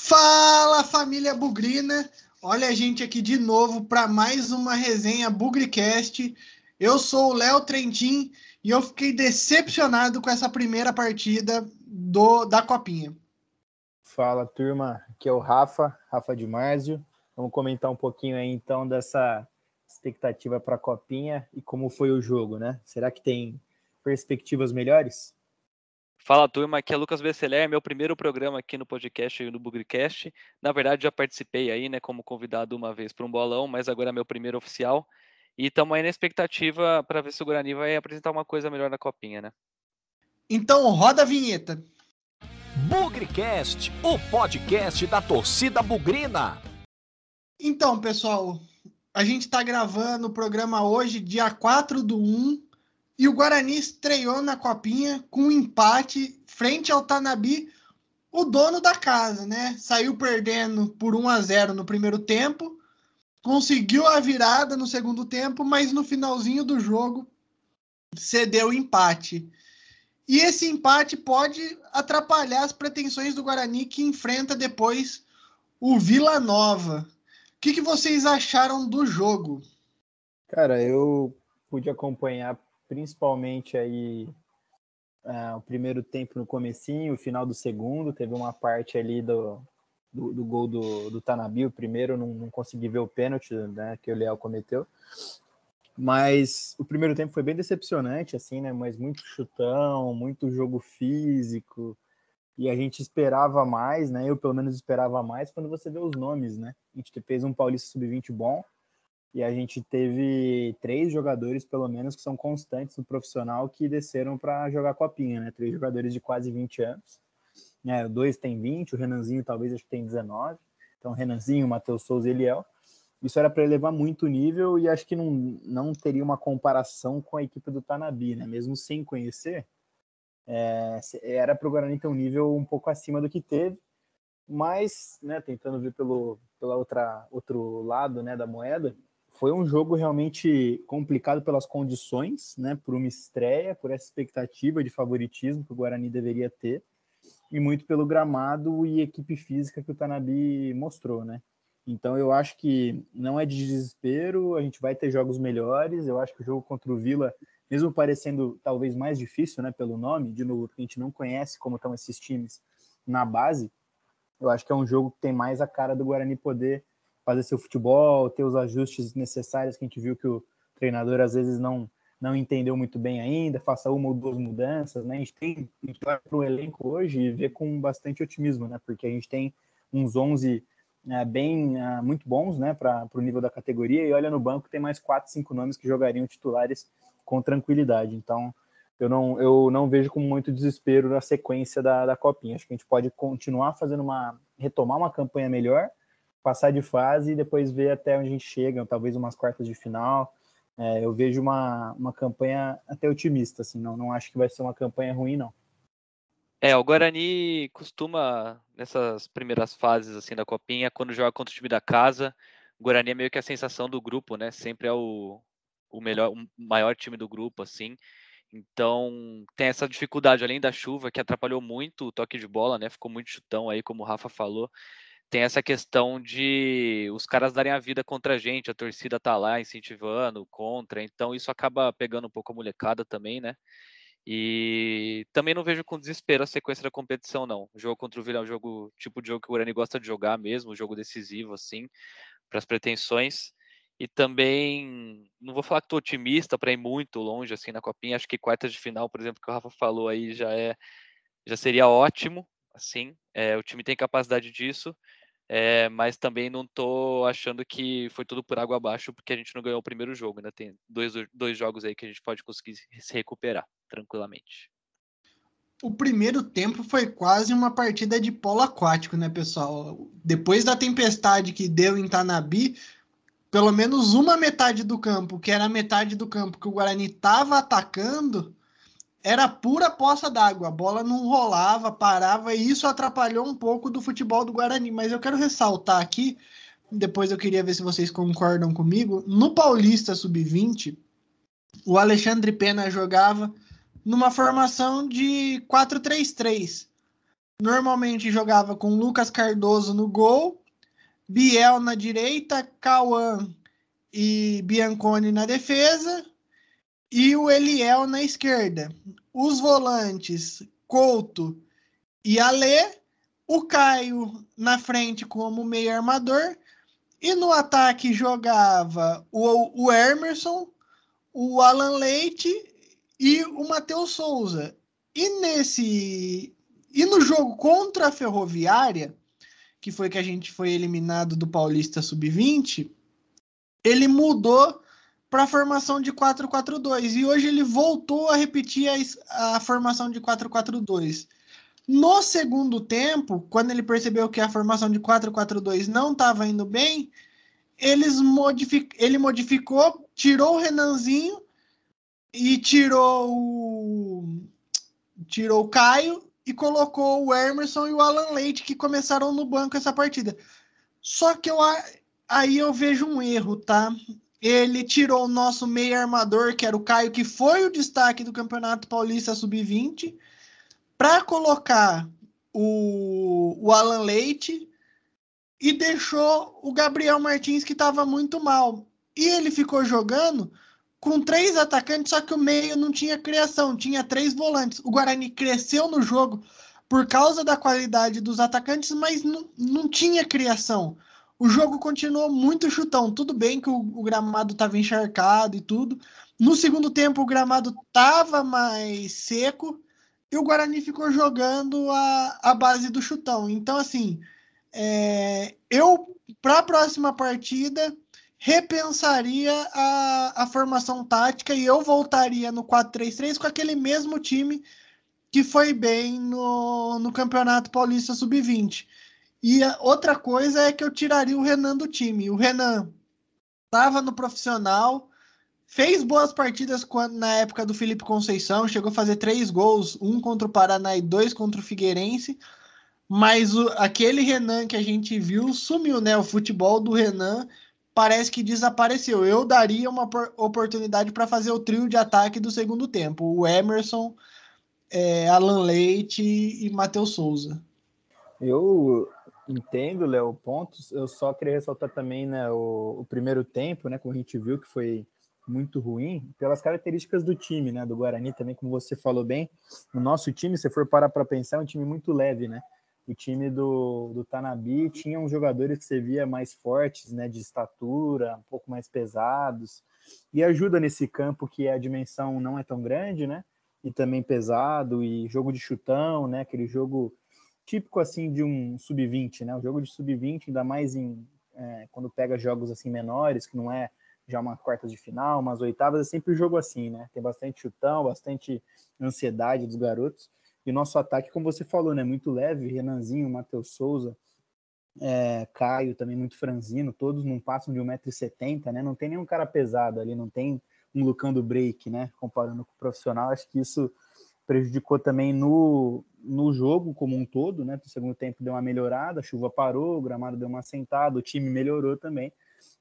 Fala família Bugrina! Olha a gente aqui de novo para mais uma resenha Bugricast. Eu sou o Léo Trentin e eu fiquei decepcionado com essa primeira partida do da Copinha. Fala turma, aqui é o Rafa, Rafa de Marzio. Vamos comentar um pouquinho aí então dessa expectativa para a Copinha e como foi o jogo, né? Será que tem perspectivas melhores? Fala turma, aqui é Lucas Besseler, meu primeiro programa aqui no podcast e no Bugrecast. Na verdade, já participei aí, né, como convidado uma vez para um bolão, mas agora é meu primeiro oficial. E estamos aí na expectativa para ver se o Guarani vai apresentar uma coisa melhor na copinha, né? Então, roda a vinheta. Bugrecast, o podcast da torcida bugrina. Então, pessoal, a gente está gravando o programa hoje, dia 4 do 1, e o Guarani estreou na Copinha com um empate frente ao Tanabi, o dono da casa, né? Saiu perdendo por 1 a 0 no primeiro tempo, conseguiu a virada no segundo tempo, mas no finalzinho do jogo cedeu o empate. E esse empate pode atrapalhar as pretensões do Guarani que enfrenta depois o Vila Nova. O que, que vocês acharam do jogo? Cara, eu pude acompanhar principalmente aí uh, o primeiro tempo no comecinho, o final do segundo, teve uma parte ali do, do, do gol do, do Tanabi, o primeiro não, não consegui ver o pênalti né, que o Leal cometeu, mas o primeiro tempo foi bem decepcionante, assim, né, mas muito chutão, muito jogo físico, e a gente esperava mais, né, eu pelo menos esperava mais quando você vê os nomes, né, a gente fez um Paulista Sub-20 bom, e a gente teve três jogadores, pelo menos, que são constantes no profissional que desceram para jogar copinha, né? Três jogadores de quase 20 anos. É, dois tem 20, o Renanzinho talvez acho que tem 19. Então, Renanzinho, Matheus Souza e Eliel. Isso era para elevar muito o nível e acho que não, não teria uma comparação com a equipe do Tanabi, né? Mesmo sem conhecer, é, era para o Guarani ter um nível um pouco acima do que teve, mas, né, tentando ver pelo pela outra outro lado, né, da moeda, foi um jogo realmente complicado pelas condições, né? Por uma estreia, por essa expectativa de favoritismo que o Guarani deveria ter, e muito pelo gramado e equipe física que o Tanabi mostrou, né? Então eu acho que não é de desespero, a gente vai ter jogos melhores. Eu acho que o jogo contra o Vila, mesmo parecendo talvez mais difícil, né, pelo nome, de novo, porque a gente não conhece como estão esses times na base, eu acho que é um jogo que tem mais a cara do Guarani poder fazer seu futebol, ter os ajustes necessários que a gente viu que o treinador às vezes não não entendeu muito bem ainda, faça uma ou duas mudanças, né? A gente tem para o elenco hoje e vê com bastante otimismo, né? Porque a gente tem uns 11 é, bem é, muito bons, né, para o nível da categoria e olha no banco tem mais quatro, cinco nomes que jogariam titulares com tranquilidade. Então eu não, eu não vejo com muito desespero a sequência da, da copinha. Acho que a gente pode continuar fazendo uma retomar uma campanha melhor passar de fase e depois ver até onde a gente chega, talvez umas quartas de final. É, eu vejo uma, uma campanha até otimista, assim, não, não acho que vai ser uma campanha ruim, não. É, o Guarani costuma, nessas primeiras fases assim da Copinha, quando joga contra o time da casa, o Guarani é meio que a sensação do grupo, né? Sempre é o, o melhor, o maior time do grupo, assim. Então, tem essa dificuldade, além da chuva, que atrapalhou muito o toque de bola, né? Ficou muito chutão aí, como o Rafa falou tem essa questão de os caras darem a vida contra a gente, a torcida tá lá incentivando, contra, então isso acaba pegando um pouco a molecada também, né? E também não vejo com desespero a sequência da competição, não. O jogo contra o Vila é um jogo, tipo de jogo que o Urani gosta de jogar mesmo, um jogo decisivo, assim, para as pretensões. E também, não vou falar que estou otimista para ir muito longe, assim, na Copinha. Acho que quartas de final, por exemplo, que o Rafa falou aí, já é já seria ótimo, assim. É, o time tem capacidade disso. É, mas também não estou achando que foi tudo por água abaixo, porque a gente não ganhou o primeiro jogo, né? Tem dois, dois jogos aí que a gente pode conseguir se recuperar tranquilamente. O primeiro tempo foi quase uma partida de polo aquático, né, pessoal? Depois da tempestade que deu em Tanabi, pelo menos uma metade do campo, que era a metade do campo que o Guarani estava atacando, era pura poça d'água. A bola não rolava, parava, e isso atrapalhou um pouco do futebol do Guarani. Mas eu quero ressaltar aqui, depois eu queria ver se vocês concordam comigo. No Paulista Sub-20, o Alexandre Pena jogava numa formação de 4-3-3. normalmente jogava com Lucas Cardoso no gol, Biel na direita, Cauã e Bianconi na defesa e o Eliel na esquerda. Os volantes, Couto e Alê, o Caio na frente como meio armador e no ataque jogava o, o Emerson, o Alan Leite e o Matheus Souza. E nesse e no jogo contra a Ferroviária, que foi que a gente foi eliminado do Paulista Sub-20, ele mudou para a formação de 4-4-2 e hoje ele voltou a repetir a, a formação de 4-4-2. No segundo tempo, quando ele percebeu que a formação de 4-4-2 não estava indo bem, eles modific... ele modificou, tirou o Renanzinho e tirou o tirou o Caio e colocou o Emerson e o Alan Leite que começaram no banco essa partida. Só que eu aí eu vejo um erro, tá? Ele tirou o nosso meio armador, que era o Caio, que foi o destaque do Campeonato Paulista Sub-20 para colocar o, o Alan Leite e deixou o Gabriel Martins, que estava muito mal. E ele ficou jogando com três atacantes, só que o meio não tinha criação, tinha três volantes. O Guarani cresceu no jogo por causa da qualidade dos atacantes, mas não, não tinha criação. O jogo continuou muito chutão. Tudo bem que o, o gramado estava encharcado e tudo. No segundo tempo, o gramado estava mais seco, e o Guarani ficou jogando a, a base do chutão. Então, assim, é, eu, para a próxima partida, repensaria a, a formação tática e eu voltaria no 4-3-3 com aquele mesmo time que foi bem no, no Campeonato Paulista Sub-20. E outra coisa é que eu tiraria o Renan do time. O Renan estava no profissional, Fez boas partidas quando, na época do Felipe Conceição, chegou a fazer três gols, um contra o Paraná e dois contra o Figueirense. Mas o, aquele Renan que a gente viu sumiu, né? O futebol do Renan parece que desapareceu. Eu daria uma oportunidade para fazer o trio de ataque do segundo tempo: o Emerson, é, Alan Leite e Matheus Souza. Eu entendo, Léo, pontos. Eu só queria ressaltar também né, o, o primeiro tempo, né? Como a gente viu que foi muito ruim pelas características do time, né? Do Guarani também, como você falou bem. O nosso time, se for parar para pensar, é um time muito leve, né? O time do, do Tanabi tinha uns jogadores que você via mais fortes, né? De estatura, um pouco mais pesados. E ajuda nesse campo que a dimensão não é tão grande, né? E também pesado, e jogo de chutão, né? Aquele jogo típico, assim, de um sub-20, né? O jogo de sub-20, ainda mais em... É, quando pega jogos assim menores, que não é já uma quarta de final, umas oitavas, é sempre jogo assim, né? Tem bastante chutão, bastante ansiedade dos garotos. E o nosso ataque, como você falou, né? Muito leve, Renanzinho, Matheus Souza, é, Caio também muito franzino, todos não passam de 1,70m, né? Não tem nenhum cara pesado ali, não tem um Lucão do break, né? Comparando com o profissional, acho que isso prejudicou também no, no jogo como um todo, né? No segundo tempo deu uma melhorada, a chuva parou, o gramado deu uma sentada, o time melhorou também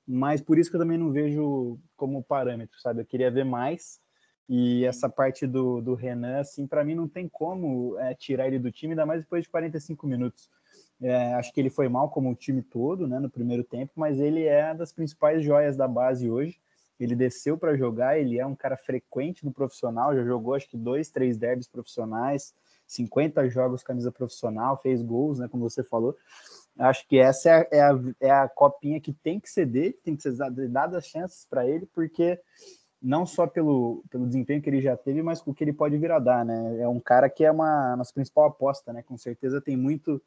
mas por isso que eu também não vejo como parâmetro, sabe? Eu queria ver mais. E essa parte do, do Renan, assim, para mim não tem como é, tirar ele do time, ainda mais depois de 45 minutos. É, acho que ele foi mal como o time todo, né, no primeiro tempo, mas ele é das principais joias da base hoje. Ele desceu para jogar, ele é um cara frequente no profissional, já jogou acho que dois, três derbys profissionais, 50 jogos camisa profissional, fez gols, né, como você falou. Acho que essa é, é, a, é a copinha que tem que dele, tem que ser dadas chances para ele, porque não só pelo, pelo desempenho que ele já teve, mas o que ele pode vir a dar, né? É um cara que é uma nossa principal aposta, né? Com certeza tem muito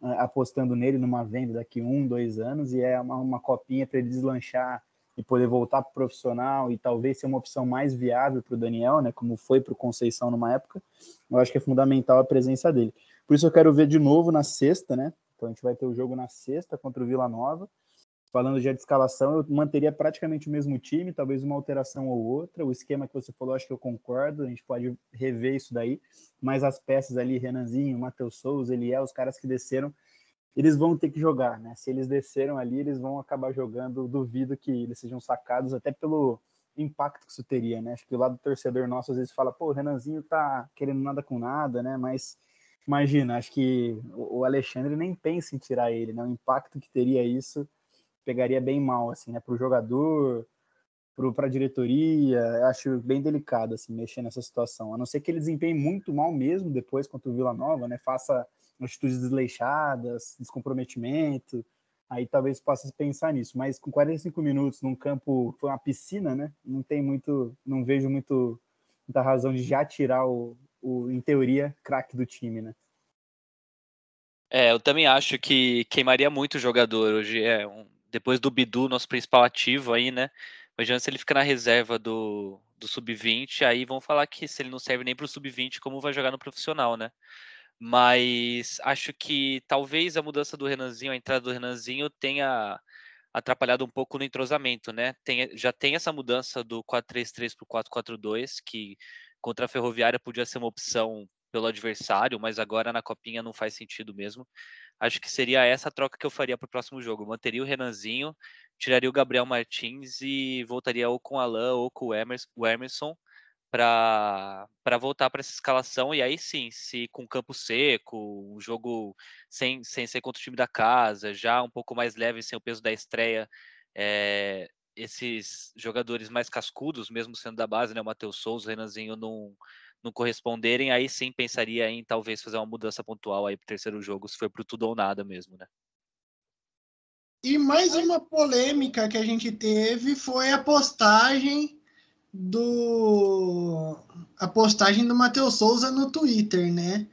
uh, apostando nele numa venda daqui um, dois anos, e é uma, uma copinha para ele deslanchar e poder voltar para o profissional e talvez ser uma opção mais viável para o Daniel, né? Como foi para o Conceição numa época. Eu acho que é fundamental a presença dele. Por isso eu quero ver de novo na sexta, né? Então a gente vai ter o jogo na sexta contra o Vila Nova. Falando já de escalação, eu manteria praticamente o mesmo time, talvez uma alteração ou outra. O esquema que você falou, acho que eu concordo, a gente pode rever isso daí. Mas as peças ali, Renanzinho, Matheus Souza, Eliel, os caras que desceram, eles vão ter que jogar, né? Se eles desceram ali, eles vão acabar jogando. Duvido que eles sejam sacados, até pelo impacto que isso teria, né? Acho que o lado do torcedor nosso às vezes fala, pô, o Renanzinho tá querendo nada com nada, né? Mas imagina, acho que o Alexandre nem pensa em tirar ele, né? O impacto que teria isso pegaria bem mal, assim, né? Para o jogador, para a diretoria, acho bem delicado, assim, mexer nessa situação. A não ser que ele desempenhe muito mal mesmo depois contra o Vila Nova, né? Faça atitudes desleixadas, descomprometimento, aí talvez possa pensar nisso. Mas com 45 minutos num campo, foi uma piscina, né? Não tem muito, não vejo muito muita razão de já tirar o, o em teoria, craque do time, né? É, eu também acho que queimaria muito o jogador hoje. É um, depois do Bidu, nosso principal ativo aí, né? Imagina se ele fica na reserva do, do sub-20, aí vão falar que se ele não serve nem para o sub-20, como vai jogar no profissional, né? Mas acho que talvez a mudança do Renanzinho, a entrada do Renanzinho, tenha atrapalhado um pouco no entrosamento, né? Tem, já tem essa mudança do 4-3-3 para o 4-4-2, que contra a Ferroviária podia ser uma opção pelo adversário, mas agora na Copinha não faz sentido mesmo. Acho que seria essa a troca que eu faria para o próximo jogo. manteria o Renanzinho, tiraria o Gabriel Martins e voltaria ou com o Alain ou com o Emerson para voltar para essa escalação. E aí sim, se com campo seco, um jogo sem, sem ser contra o time da casa, já um pouco mais leve, sem o peso da estreia, é, esses jogadores mais cascudos, mesmo sendo da base, né, o Matheus Souza, o Renanzinho, não, não corresponderem, aí sim pensaria em talvez fazer uma mudança pontual aí para o terceiro jogo, se for para tudo ou nada mesmo, né? E mais uma polêmica que a gente teve foi a postagem do a postagem do Matheus Souza no Twitter, né?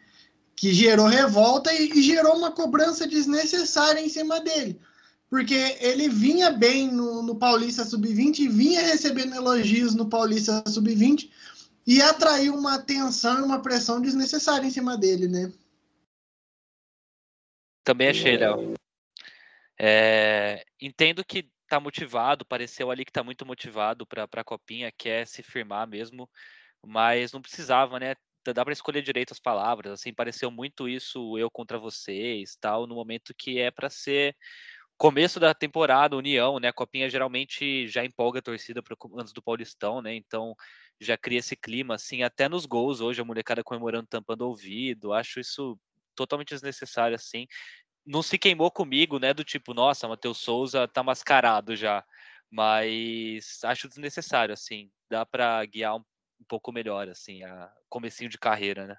Que gerou revolta e, gerou uma cobrança desnecessária em cima dele. Porque ele vinha bem no, no Paulista Sub-20, vinha recebendo elogios no Paulista Sub-20 e atraiu uma atenção e uma pressão desnecessária em cima dele, né? Também achei, Léo. É, entendo que tá motivado, pareceu ali que tá muito motivado para a copinha, quer se firmar mesmo, mas não precisava, né? Dá para escolher direito as palavras, assim, pareceu muito isso eu contra vocês, tal, no momento que é para ser começo da temporada, União, né? A copinha geralmente já empolga a torcida antes do Paulistão, né? Então já cria esse clima, assim, até nos gols hoje, a molecada comemorando, tampando o ouvido, acho isso totalmente desnecessário, assim não se queimou comigo, né? Do tipo, nossa, Matheus Souza tá mascarado já. Mas acho desnecessário, assim. Dá para guiar um, um, pouco melhor, assim, a comecinho de carreira, né?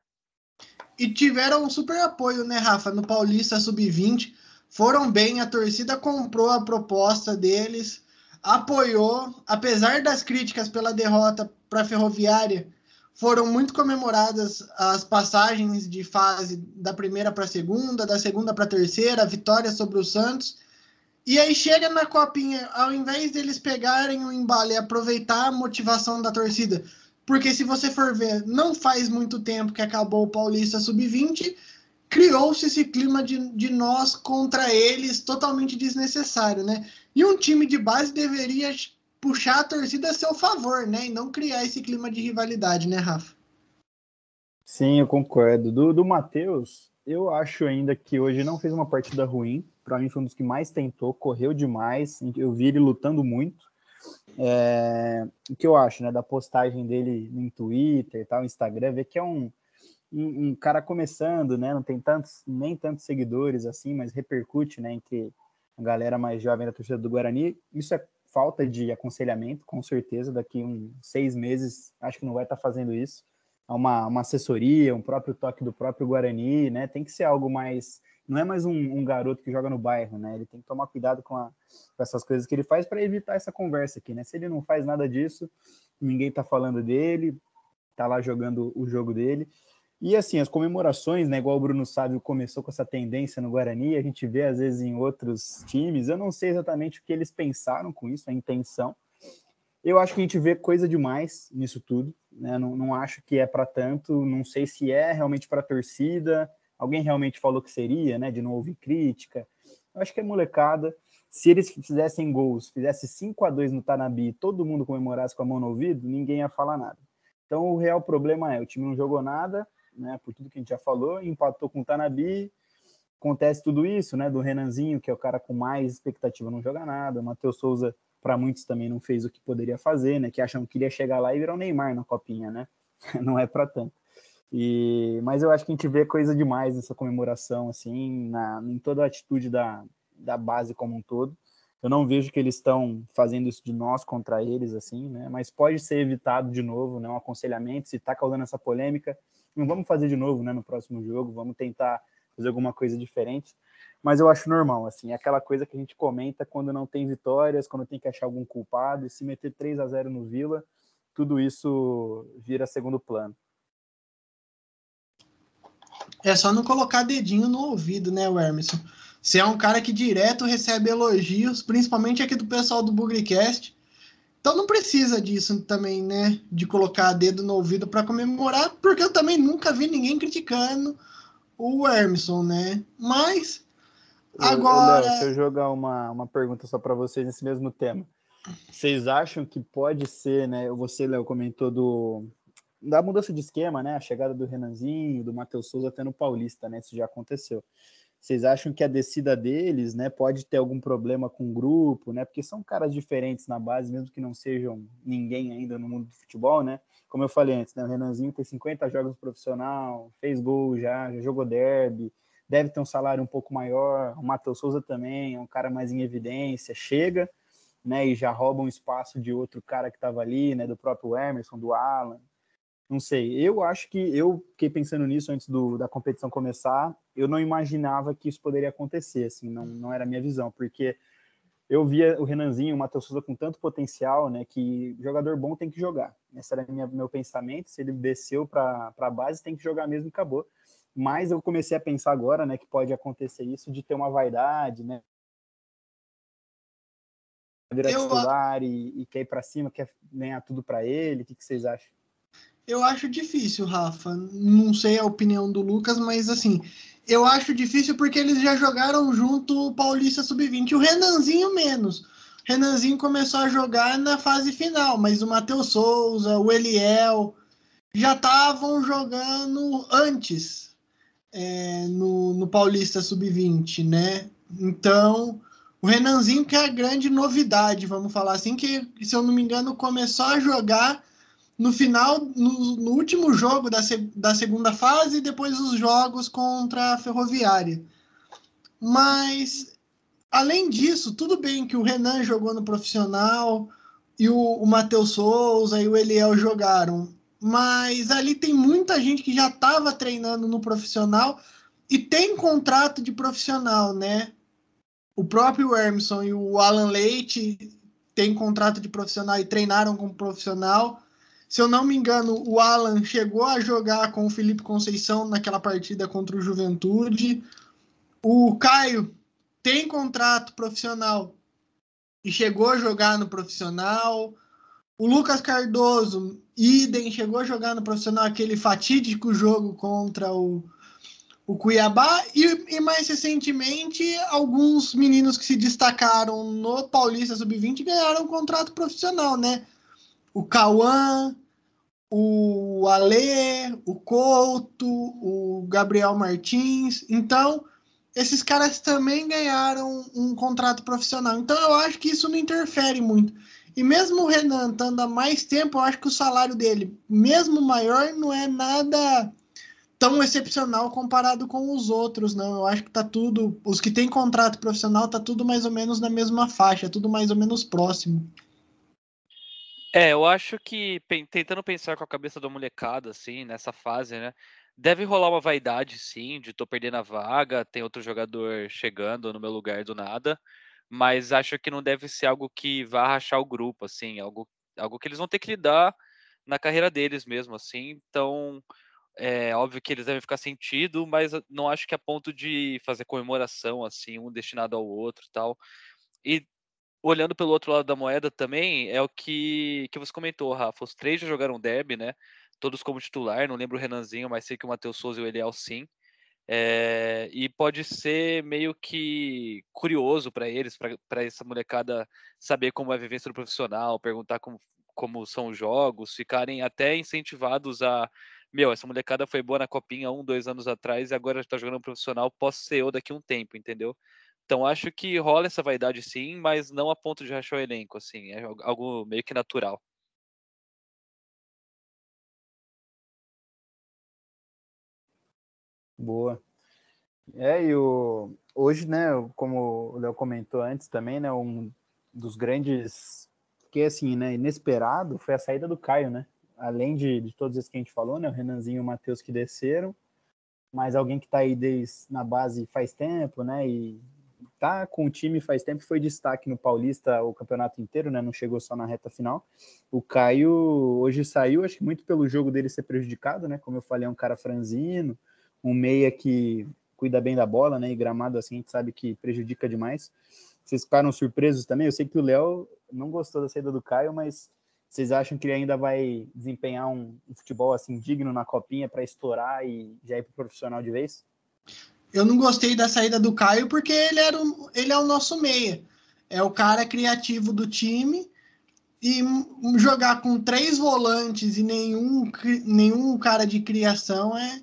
E tiveram um super apoio, né, Rafa? No Paulista Sub-20. Foram bem, a torcida comprou a proposta deles, apoiou, apesar das críticas pela derrota para a Ferroviária foram muito comemoradas as passagens de fase da primeira para a segunda, da segunda para a terceira, a vitória sobre o Santos. E aí chega na copinha, ao invés deles pegarem o embalo e aproveitar a motivação da torcida, porque se você for ver, não faz muito tempo que acabou o Paulista Sub-20, criou-se esse clima de, de nós contra eles totalmente desnecessário, né? E um time de base deveria puxar a torcida a seu favor, né? E não criar esse clima de rivalidade, né, Rafa? Sim, eu concordo. Do, do Matheus, eu acho ainda que hoje não fez uma partida ruim. Para mim, foi um dos que mais tentou, correu demais. Eu vi ele lutando muito. É, o que eu acho, né, da postagem dele no Twitter, tal, Instagram, ver que é um, um, um, cara começando, né, não tem tantos, nem tantos seguidores assim, mas repercute, né, entre a galera mais jovem da torcida do Guarani. Isso é falta de aconselhamento, com certeza. Daqui uns seis meses, acho que não vai estar fazendo isso. Uma, uma assessoria, um próprio toque do próprio Guarani, né? Tem que ser algo mais. Não é mais um, um garoto que joga no bairro, né? Ele tem que tomar cuidado com, a, com essas coisas que ele faz para evitar essa conversa aqui, né? Se ele não faz nada disso, ninguém está falando dele, tá lá jogando o jogo dele. E assim, as comemorações, né, igual o Bruno Sávio começou com essa tendência no Guarani, a gente vê às vezes em outros times, eu não sei exatamente o que eles pensaram com isso, a intenção. Eu acho que a gente vê coisa demais nisso tudo, né? Não, não acho que é para tanto, não sei se é realmente para torcida. Alguém realmente falou que seria, né? De não ouvir crítica. Eu acho que é molecada. Se eles fizessem gols, fizesse 5 a 2 no Tanabi, todo mundo comemorasse com a mão no ouvido, ninguém ia falar nada. Então o real problema é, o time não jogou nada, né, por tudo que a gente já falou, empatou com o Tanabi, acontece tudo isso, né, do Renanzinho, que é o cara com mais expectativa, não joga nada, o Matheus Souza, para muitos também não fez o que poderia fazer, né, que acham que iria chegar lá e virar o Neymar na copinha, né, não é para tanto. E, mas eu acho que a gente vê coisa demais nessa comemoração, assim, na, em toda a atitude da, da base como um todo. Eu não vejo que eles estão fazendo isso de nós contra eles, assim, né? Mas pode ser evitado de novo, né? Um aconselhamento, se está causando essa polêmica, não vamos fazer de novo, né? No próximo jogo, vamos tentar fazer alguma coisa diferente. Mas eu acho normal, assim, é aquela coisa que a gente comenta quando não tem vitórias, quando tem que achar algum culpado, e se meter 3 a 0 no Vila, tudo isso vira segundo plano. É só não colocar dedinho no ouvido, né, Wermerson? Você é um cara que direto recebe elogios, principalmente aqui do pessoal do Bugrecast. Então não precisa disso também, né? De colocar dedo no ouvido para comemorar, porque eu também nunca vi ninguém criticando o Emerson, né? Mas agora. Léo, deixa eu jogar uma, uma pergunta só para vocês nesse mesmo tema. Vocês acham que pode ser, né? Você, Léo, comentou do, da mudança de esquema, né? A chegada do Renanzinho, do Matheus Souza até no Paulista, né? Isso já aconteceu. Vocês acham que a descida deles, né, pode ter algum problema com o grupo, né? Porque são caras diferentes na base, mesmo que não sejam ninguém ainda no mundo do futebol, né? Como eu falei antes, né, o Renanzinho tem 50 jogos profissional, fez gol já, já jogou derby, deve ter um salário um pouco maior. O Matheus Souza também é um cara mais em evidência, chega, né, e já rouba um espaço de outro cara que estava ali, né, do próprio Emerson, do Alan. Não sei, eu acho que eu fiquei pensando nisso antes do, da competição começar. Eu não imaginava que isso poderia acontecer, assim, não, não era a minha visão, porque eu via o Renanzinho, o Matheus Souza com tanto potencial, né, que jogador bom tem que jogar. Esse era minha, meu pensamento. Se ele desceu para a base, tem que jogar mesmo e acabou. Mas eu comecei a pensar agora, né, que pode acontecer isso de ter uma vaidade, né, virar eu... titular e, e quer ir para cima, quer ganhar tudo para ele. O que, que vocês acham? Eu acho difícil, Rafa. Não sei a opinião do Lucas, mas assim, eu acho difícil porque eles já jogaram junto o Paulista Sub-20, o Renanzinho menos. Renanzinho começou a jogar na fase final, mas o Matheus Souza, o Eliel já estavam jogando antes é, no, no Paulista Sub-20, né? Então, o Renanzinho que é a grande novidade, vamos falar assim, que se eu não me engano começou a jogar no final, no, no, último jogo da, da segunda fase e depois os jogos contra a Ferroviária. Mas, além disso, tudo bem que o Renan jogou no profissional e o, o Matheus Souza e o Eliel jogaram, mas ali tem muita gente que já estava treinando no profissional e tem contrato de profissional, né? O próprio Emerson e o Alan Leite têm contrato de profissional e treinaram como profissional. Se eu não me engano, o Alan chegou a jogar com o Felipe Conceição naquela partida contra o Juventude. O Caio tem contrato profissional e chegou a jogar no profissional. O Lucas Cardoso, idem, chegou a jogar no profissional aquele fatídico jogo contra o, o Cuiabá. E, e mais recentemente, alguns meninos que se destacaram no Paulista Sub-20 ganharam um contrato profissional, né? O Cauã, o Alê, o Couto, o Gabriel Martins. Então, esses caras também ganharam um contrato profissional. Então, eu acho que isso não interfere muito. E mesmo o Renan estando há mais tempo, eu acho que o salário dele, mesmo maior, não é nada tão excepcional comparado com os outros, não. Eu acho que tá tudo. Os que têm contrato profissional, tá tudo mais ou menos na mesma faixa, tudo mais ou menos próximo. É, eu acho que tentando pensar com a cabeça da molecada, assim, nessa fase, né? Deve rolar uma vaidade, sim, de tô perdendo a vaga, tem outro jogador chegando no meu lugar do nada, mas acho que não deve ser algo que vá rachar o grupo, assim, algo, algo que eles vão ter que lidar na carreira deles mesmo, assim. Então, é óbvio que eles devem ficar sentido, mas não acho que a ponto de fazer comemoração, assim, um destinado ao outro tal. E olhando pelo outro lado da moeda também, é o que, que você comentou, Rafa. Os três já jogaram derby, né? Todos como titular, não lembro o Renanzinho, mas sei que o Matheus Souza e o Eliel sim. É, e pode ser meio que curioso para eles, para essa molecada saber como é a vivência do profissional, perguntar como, como são os jogos, ficarem até incentivados a. Meu, essa molecada foi boa na copinha um, dois anos atrás e agora está jogando profissional, posso ser eu daqui a um tempo, entendeu? Então acho que rola essa vaidade sim, mas não a ponto de rachar o elenco, assim, é algo meio que natural. Boa. É, e o, hoje, né, como o Léo comentou antes também, né, um dos grandes, que assim, né, inesperado foi a saída do Caio, né? Além de, de todos esses que a gente falou, né, o Renanzinho e o Matheus que desceram, mas alguém que está aí desde na base faz tempo, né, e tá com o time faz tempo, foi destaque no Paulista o campeonato inteiro, né, não chegou só na reta final. O Caio hoje saiu, acho que muito pelo jogo dele ser prejudicado, né, como eu falei, é um cara franzino, um meia que cuida bem da bola, né? E gramado assim a gente sabe que prejudica demais. Vocês ficaram surpresos também? Eu sei que o Léo não gostou da saída do Caio, mas vocês acham que ele ainda vai desempenhar um, um futebol assim digno na copinha para estourar e já ir para profissional de vez? Eu não gostei da saída do Caio porque ele era um, ele é o nosso meia. É o cara criativo do time e jogar com três volantes e nenhum, nenhum cara de criação é,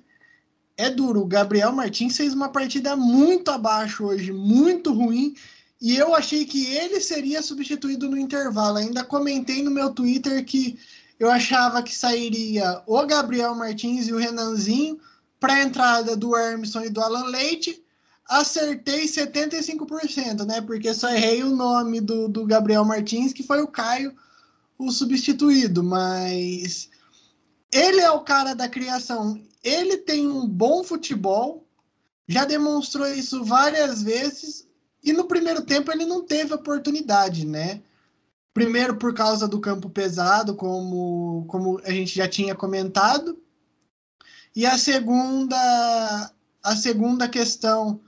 é duro. O Gabriel Martins fez uma partida muito abaixo hoje, muito ruim. E eu achei que ele seria substituído no intervalo. Ainda comentei no meu Twitter que eu achava que sairia o Gabriel Martins e o Renanzinho para a entrada do Hermisson e do Alan Leite. Acertei 75%, né? Porque só errei o nome do, do Gabriel Martins, que foi o Caio, o substituído. Mas ele é o cara da criação ele tem um bom futebol, já demonstrou isso várias vezes, e no primeiro tempo ele não teve oportunidade, né? Primeiro por causa do campo pesado, como, como a gente já tinha comentado. E a segunda, a segunda questão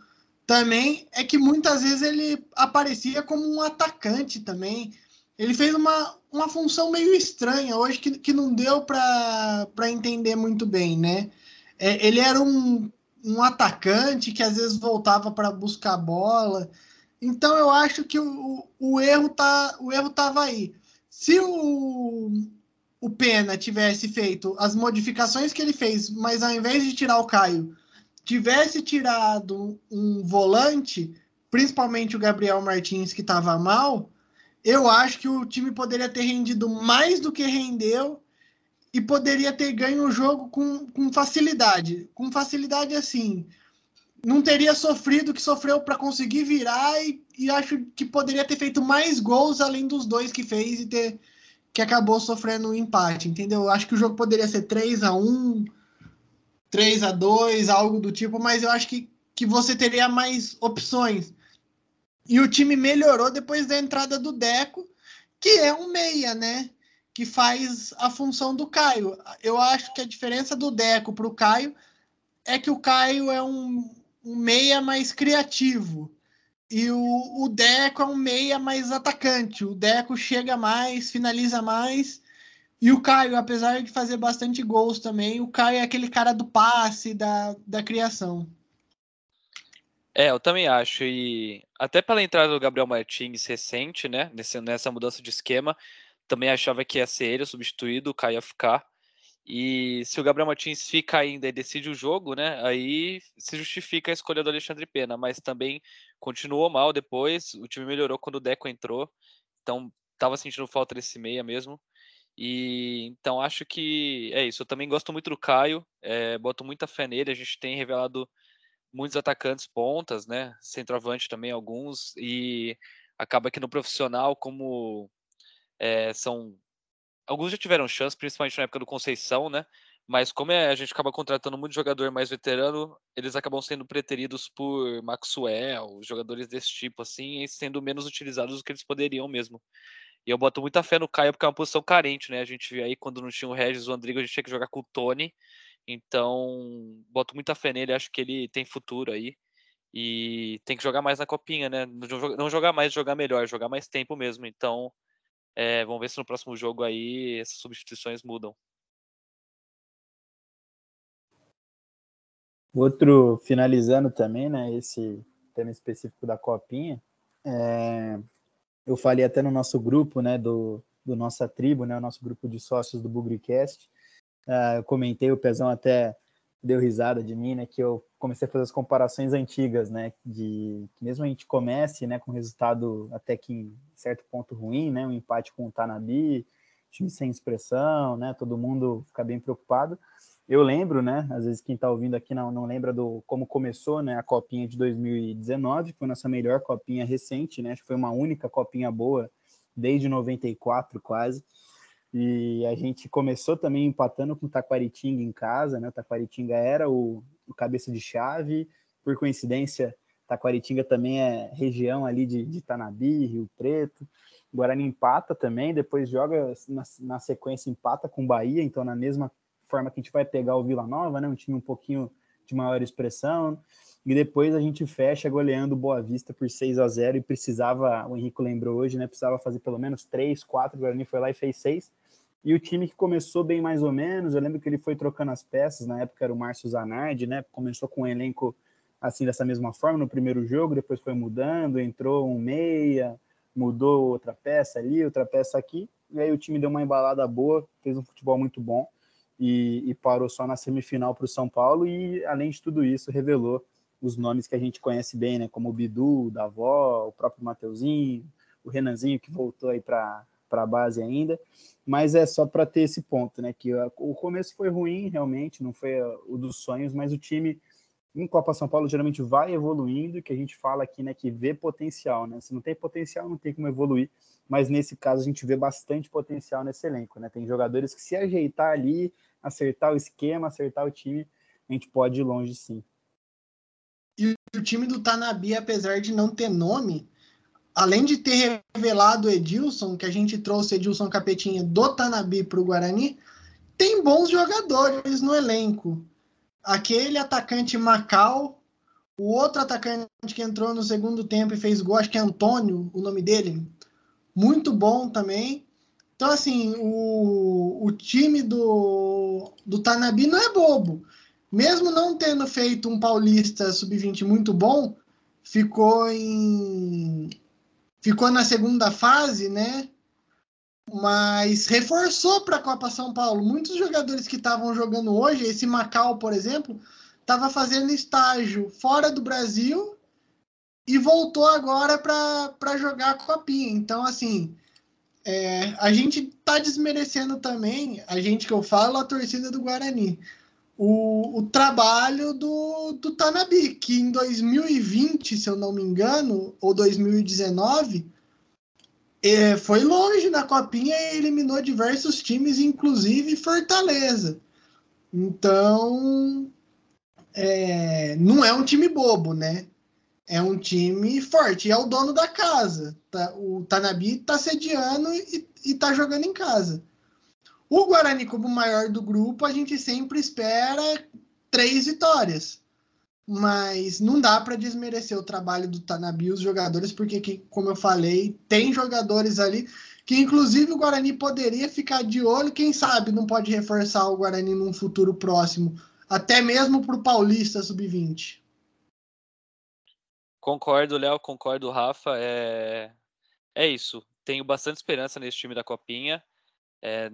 também é que muitas vezes ele aparecia como um atacante também. Ele fez uma, uma função meio estranha hoje que, que não deu para entender muito bem, né? É, ele era um, um atacante que às vezes voltava para buscar bola. Então eu acho que o, o erro tá o erro estava aí. Se o, o Pena tivesse feito as modificações que ele fez, mas ao invés de tirar o Caio, tivesse tirado um volante, principalmente o Gabriel Martins que estava mal, eu acho que o time poderia ter rendido mais do que rendeu e poderia ter ganho o jogo com, com facilidade. Com facilidade, assim. Não teria sofrido o que sofreu para conseguir virar e, e, acho que poderia ter feito mais gols além dos dois que fez e ter que acabou sofrendo um empate, entendeu? Acho que o jogo poderia ser 3 a 1 3 a 2 algo do tipo, mas eu acho que, que você teria mais opções. E o time melhorou depois da entrada do Deco, que é um meia, né? que faz a função do Caio. Eu acho que a diferença do Deco para o Caio é que o Caio é um, um meia mais criativo e o, o, Deco é um meia mais atacante. O Deco chega mais, finaliza mais. E o Caio, apesar de fazer bastante gols também, o Caio é aquele cara do passe, da, da criação. É, eu também acho. E até pela entrada do Gabriel Martins recente, né? nessa mudança de esquema, também achava que ia ser ele substituído, o Caio ia ficar. E se o Gabriel Martins fica ainda e decide o jogo, né? Aí se justifica a escolha do Alexandre Pena, mas também continuou mal depois. O time melhorou quando o Deco entrou, então tava sentindo falta desse meia mesmo. E então acho que é isso. Eu também gosto muito do Caio, é, boto muita fé nele. A gente tem revelado muitos atacantes pontas, né? Centroavante também alguns e acaba que no profissional como é, são alguns já tiveram chance, principalmente na época do Conceição, né? Mas como é, a gente acaba contratando muito jogador mais veterano, eles acabam sendo preteridos por Maxwell, jogadores desse tipo, assim, e sendo menos utilizados do que eles poderiam mesmo. E eu boto muita fé no Caio porque é uma posição carente, né? A gente viu aí quando não tinha o Regis, o Andrigo, a gente tinha que jogar com o Tony. Então, boto muita fé nele, acho que ele tem futuro aí. E tem que jogar mais na copinha, né? Não jogar mais, jogar melhor, jogar mais tempo mesmo. Então, é, vamos ver se no próximo jogo aí essas substituições mudam. Outro, finalizando também, né, esse tema específico da copinha, é, eu falei até no nosso grupo, né, do, do nossa tribo, né, o nosso grupo de sócios do Bugricast, uh, eu comentei, o Pezão até deu risada de mim, né, que eu comecei a fazer as comparações antigas, né, de que mesmo a gente comece, né, com resultado até que em certo ponto ruim, né, um empate com o Tanabi, time sem expressão, né, todo mundo fica bem preocupado. eu lembro, né? Às vezes quem está ouvindo aqui não, não lembra do como começou, né? A copinha de 2019, que foi nossa melhor copinha recente, né? Acho que foi uma única copinha boa desde 94 quase. E a gente começou também empatando com o Taquaritinga em casa, né? O Taquaritinga era o, o cabeça de chave, por coincidência, Taquaritinga também é região ali de, de Tanabi, Rio Preto. O Guarani empata também, depois joga na, na sequência empata com o Bahia, então na mesma forma que a gente vai pegar o Vila Nova, né? Um time um pouquinho de maior expressão. E depois a gente fecha goleando o Boa Vista por 6 a 0 e precisava, o Henrique lembrou hoje, né? Precisava fazer pelo menos 3, 4, o Guarani foi lá e fez 6. E o time que começou bem mais ou menos, eu lembro que ele foi trocando as peças, na época era o Márcio Zanardi, né? Começou com um elenco assim dessa mesma forma no primeiro jogo, depois foi mudando, entrou um meia, mudou outra peça ali, outra peça aqui, e aí o time deu uma embalada boa, fez um futebol muito bom e, e parou só na semifinal para o São Paulo e além de tudo isso revelou os nomes que a gente conhece bem, né? Como o Bidu, o Davó, o próprio Mateuzinho, o Renanzinho que voltou aí para para a base ainda, mas é só para ter esse ponto, né? Que o começo foi ruim, realmente, não foi o dos sonhos, mas o time em Copa São Paulo geralmente vai evoluindo, que a gente fala aqui, né, que vê potencial, né? Se não tem potencial, não tem como evoluir, mas nesse caso a gente vê bastante potencial nesse elenco, né? Tem jogadores que se ajeitar ali, acertar o esquema, acertar o time, a gente pode ir longe sim. E o time do Tanabi, apesar de não ter nome, além de ter revelado Edilson, que a gente trouxe Edilson Capetinha do Tanabi para o Guarani, tem bons jogadores no elenco. Aquele atacante Macau, o outro atacante que entrou no segundo tempo e fez gol, acho que é Antônio, o nome dele, muito bom também. Então, assim, o, o time do, do Tanabi não é bobo. Mesmo não tendo feito um paulista sub-20 muito bom, ficou em ficou na segunda fase, né? Mas reforçou para a Copa São Paulo. Muitos jogadores que estavam jogando hoje, esse Macau, por exemplo, estava fazendo estágio fora do Brasil e voltou agora para jogar a Copinha. Então, assim, é, a gente está desmerecendo também, a gente que eu falo, a torcida do Guarani o, o trabalho do, do Tanabi, que em 2020, se eu não me engano, ou 2019, é, foi longe na Copinha e eliminou diversos times, inclusive Fortaleza. Então, é, não é um time bobo, né? É um time forte. E é o dono da casa. Tá? O Tanabi está sediando e, está jogando em casa. O Guarani, como maior do grupo, a gente sempre espera três vitórias. Mas não dá para desmerecer o trabalho do Tanabi os jogadores, porque, como eu falei, tem jogadores ali que, inclusive, o Guarani poderia ficar de olho. Quem sabe não pode reforçar o Guarani num futuro próximo, até mesmo para o Paulista Sub-20. Concordo, Léo, concordo, Rafa. É... é isso. Tenho bastante esperança nesse time da Copinha. É,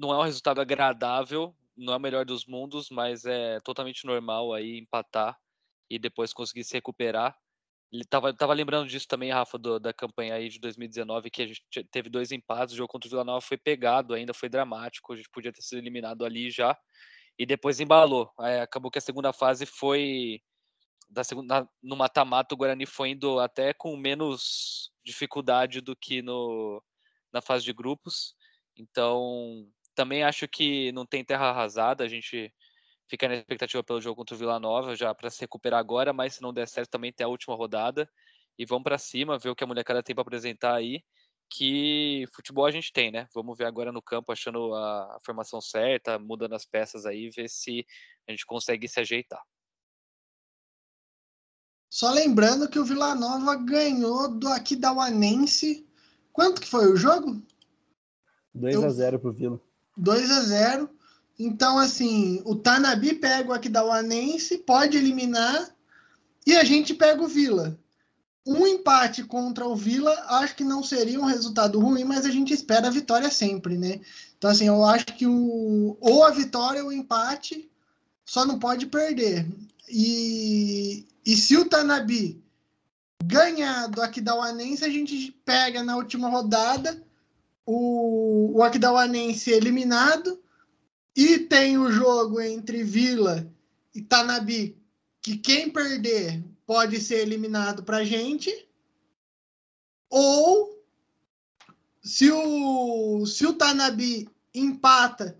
não é um resultado agradável, não é o melhor dos mundos, mas é totalmente normal aí empatar e depois conseguir se recuperar. Ele tava, tava lembrando disso também, Rafa, do, da campanha aí de 2019, que a gente teve dois empates, o jogo contra o Vila Nova foi pegado ainda, foi dramático, a gente podia ter sido eliminado ali já, e depois embalou. Aí acabou que a segunda fase foi da segunda no mata-mata o Guarani foi indo até com menos dificuldade do que no na fase de grupos. Então, também acho que não tem terra arrasada, a gente fica na expectativa pelo jogo contra o Vila Nova já para se recuperar agora, mas se não der certo também tem a última rodada e vamos para cima, ver o que a molecada tem para apresentar aí, que futebol a gente tem, né? Vamos ver agora no campo achando a, a formação certa, mudando as peças aí, ver se a gente consegue se ajeitar. Só lembrando que o Vila Nova ganhou do Aquidauanense. Quanto que foi o jogo? 2 a 0 pro Vila. 2 a 0 Então, assim, o Tanabi pega o Aquidauanense, pode eliminar, e a gente pega o Vila. Um empate contra o Vila, acho que não seria um resultado ruim, mas a gente espera a vitória sempre, né? Então, assim, eu acho que o, ou a vitória ou o empate só não pode perder. E, e se o Tanabi ganhar do Aquidauanense, a gente pega na última rodada o, o Aquidauanense eliminado e tem o jogo entre Vila e Tanabi, que quem perder pode ser eliminado para gente, ou se o, se o Tanabi empata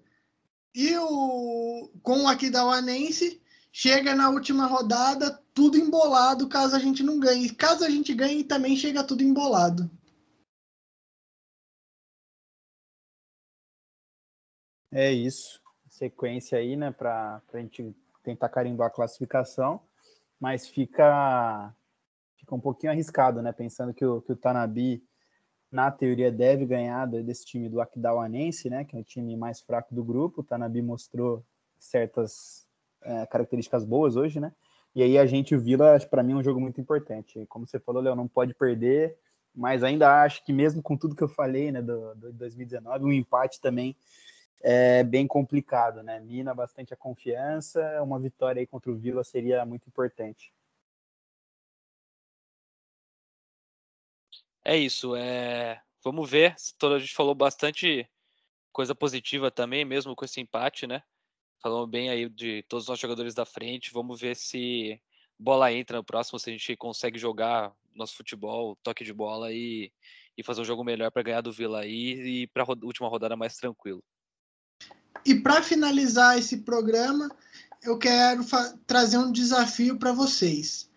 e o com o Aquidauanense chega na última rodada tudo embolado caso a gente não ganhe. Caso a gente ganhe, também chega tudo embolado. É isso. Sequência aí, né, para a gente tentar carimbar a classificação, mas fica, fica um pouquinho arriscado, né, pensando que o, que o Tanabi, na teoria, deve ganhar desse time do Aquidauanense, né, que é o time mais fraco do grupo. O Tanabi mostrou certas é, características boas hoje, né, e aí a gente, o Vila, para mim é um jogo muito importante. Como você falou, Léo, não pode perder, mas ainda acho que mesmo com tudo que eu falei, né, do, do 2019, um empate também é bem complicado, né? Mina bastante a confiança, uma vitória aí contra o Vila seria muito importante. É isso, é... vamos ver. A gente falou bastante coisa positiva também, mesmo com esse empate, né? Falamos bem aí de todos os nossos jogadores da frente. Vamos ver se bola entra no próximo, se a gente consegue jogar nosso futebol, toque de bola e, e fazer um jogo melhor para ganhar do Vila aí e para a última rodada mais tranquilo. E para finalizar esse programa, eu quero trazer um desafio para vocês.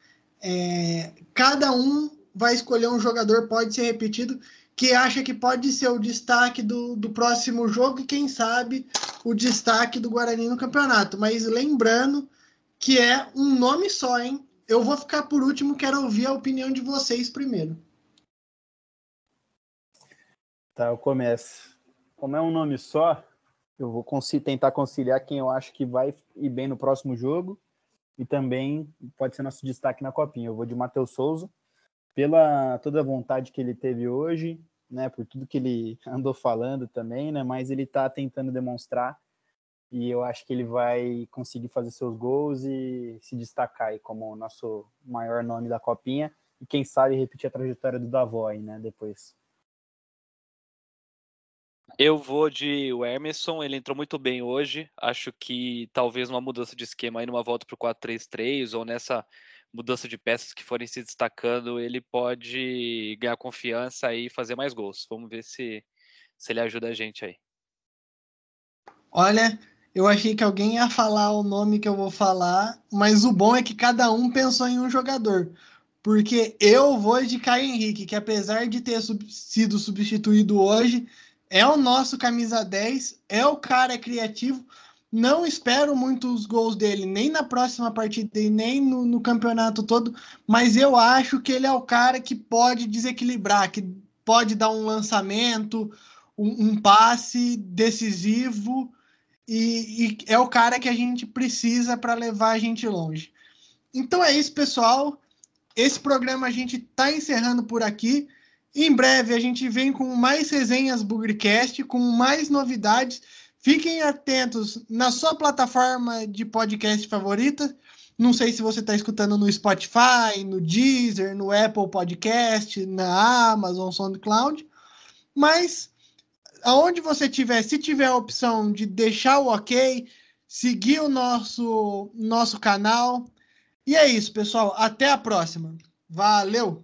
É, cada um vai escolher um jogador, pode ser repetido, que acha que pode ser o destaque do, do próximo jogo e, quem sabe, o destaque do Guarani no campeonato. Mas lembrando que é um nome só, hein? Eu vou ficar por último, quero ouvir a opinião de vocês primeiro. Tá, eu começo. Como é um nome só, eu vou tentar conciliar quem eu acho que vai ir bem no próximo jogo e também pode ser nosso destaque na copinha. Eu vou de Matheus Souza, pela toda a vontade que ele teve hoje, né, por tudo que ele andou falando também, né, mas ele está tentando demonstrar e eu acho que ele vai conseguir fazer seus gols e se destacar aí como o nosso maior nome da copinha e quem sabe repetir a trajetória do Davó né, depois. Eu vou de o Emerson, ele entrou muito bem hoje. Acho que talvez uma mudança de esquema aí numa volta para o 4-3-3 ou nessa mudança de peças que forem se destacando, ele pode ganhar confiança e fazer mais gols. Vamos ver se, se ele ajuda a gente aí. Olha, eu achei que alguém ia falar o nome que eu vou falar, mas o bom é que cada um pensou em um jogador. Porque eu vou de Caio Henrique, que apesar de ter sub sido substituído hoje, é o nosso camisa 10, é o cara criativo. Não espero muitos gols dele, nem na próxima partida e nem no, no, campeonato todo, mas eu acho que ele é o cara que pode desequilibrar, que pode dar um lançamento, um, um passe decisivo, e, e é o cara que a gente precisa para levar a gente longe. Então é isso, pessoal. Esse programa a gente está encerrando por aqui. Em breve a gente vem com mais resenhas Bugrecast, com mais novidades. Fiquem atentos na sua plataforma de podcast favorita. Não sei se você está escutando no Spotify, no Deezer, no Apple Podcast, na Amazon SoundCloud. Mas aonde você tiver, se tiver a opção de deixar o ok, seguir o nosso, nosso canal. E é isso, pessoal. Até a próxima. Valeu!